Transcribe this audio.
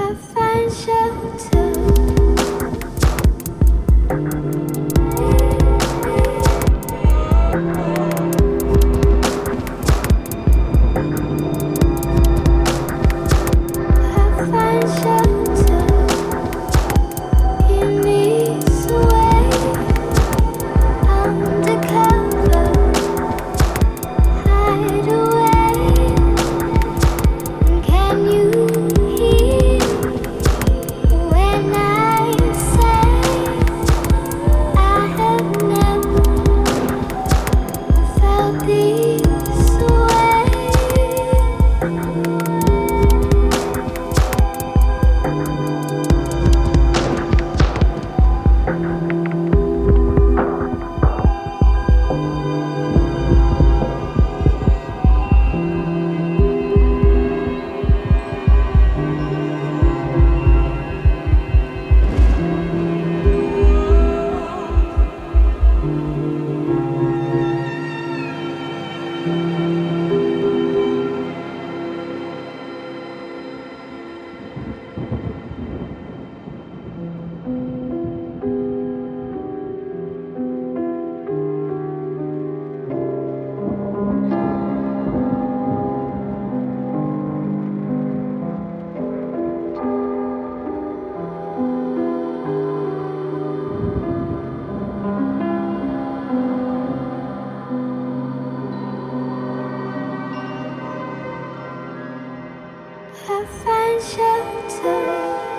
a find shelter Música I find shelter